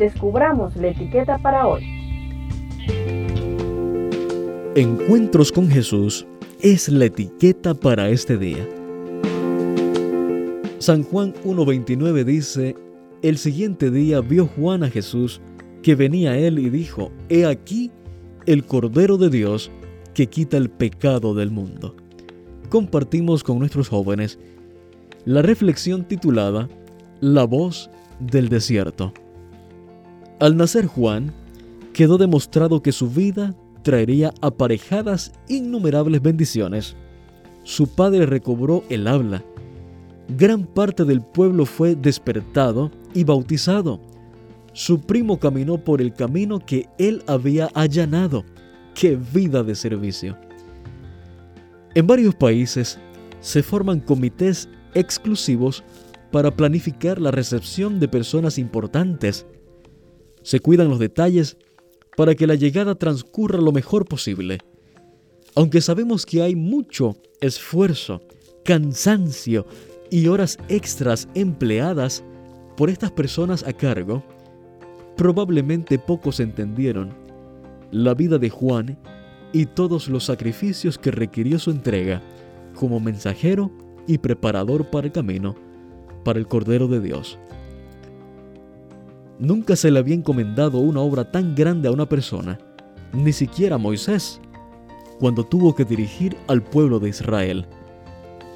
descubramos la etiqueta para hoy. Encuentros con Jesús es la etiqueta para este día. San Juan 1.29 dice, el siguiente día vio Juan a Jesús que venía a él y dijo, He aquí el Cordero de Dios que quita el pecado del mundo. Compartimos con nuestros jóvenes la reflexión titulada La voz del desierto. Al nacer Juan, quedó demostrado que su vida traería aparejadas innumerables bendiciones. Su padre recobró el habla. Gran parte del pueblo fue despertado y bautizado. Su primo caminó por el camino que él había allanado. ¡Qué vida de servicio! En varios países se forman comités exclusivos para planificar la recepción de personas importantes. Se cuidan los detalles para que la llegada transcurra lo mejor posible. Aunque sabemos que hay mucho esfuerzo, cansancio y horas extras empleadas por estas personas a cargo, probablemente pocos entendieron la vida de Juan y todos los sacrificios que requirió su entrega como mensajero y preparador para el camino para el Cordero de Dios. Nunca se le había encomendado una obra tan grande a una persona, ni siquiera a Moisés, cuando tuvo que dirigir al pueblo de Israel.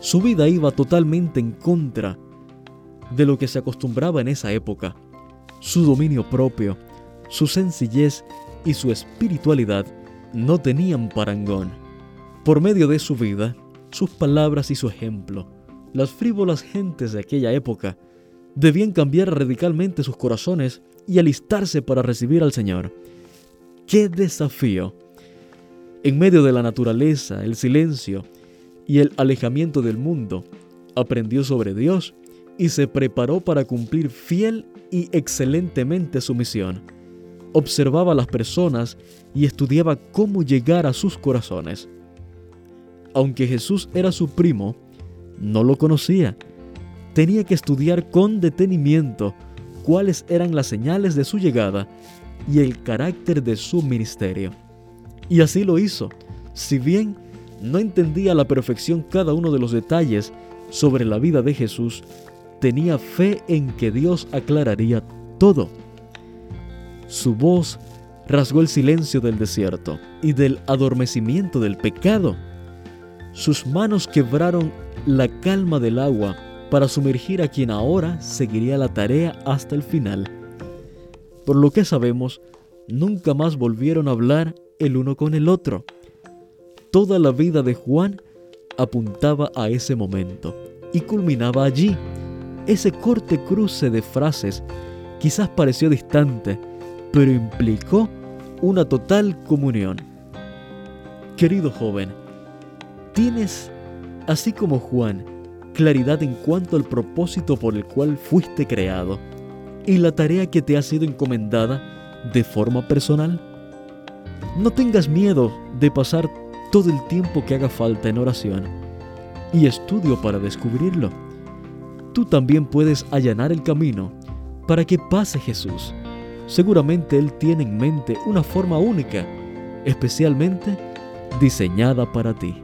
Su vida iba totalmente en contra de lo que se acostumbraba en esa época. Su dominio propio, su sencillez y su espiritualidad no tenían parangón. Por medio de su vida, sus palabras y su ejemplo, las frívolas gentes de aquella época debían cambiar radicalmente sus corazones y alistarse para recibir al Señor. ¡Qué desafío! En medio de la naturaleza, el silencio y el alejamiento del mundo, aprendió sobre Dios y se preparó para cumplir fiel y excelentemente su misión. Observaba a las personas y estudiaba cómo llegar a sus corazones. Aunque Jesús era su primo, no lo conocía tenía que estudiar con detenimiento cuáles eran las señales de su llegada y el carácter de su ministerio. Y así lo hizo, si bien no entendía a la perfección cada uno de los detalles sobre la vida de Jesús, tenía fe en que Dios aclararía todo. Su voz rasgó el silencio del desierto y del adormecimiento del pecado. Sus manos quebraron la calma del agua para sumergir a quien ahora seguiría la tarea hasta el final. Por lo que sabemos, nunca más volvieron a hablar el uno con el otro. Toda la vida de Juan apuntaba a ese momento y culminaba allí. Ese corte cruce de frases quizás pareció distante, pero implicó una total comunión. Querido joven, tienes, así como Juan, claridad en cuanto al propósito por el cual fuiste creado y la tarea que te ha sido encomendada de forma personal. No tengas miedo de pasar todo el tiempo que haga falta en oración y estudio para descubrirlo. Tú también puedes allanar el camino para que pase Jesús. Seguramente Él tiene en mente una forma única, especialmente diseñada para ti.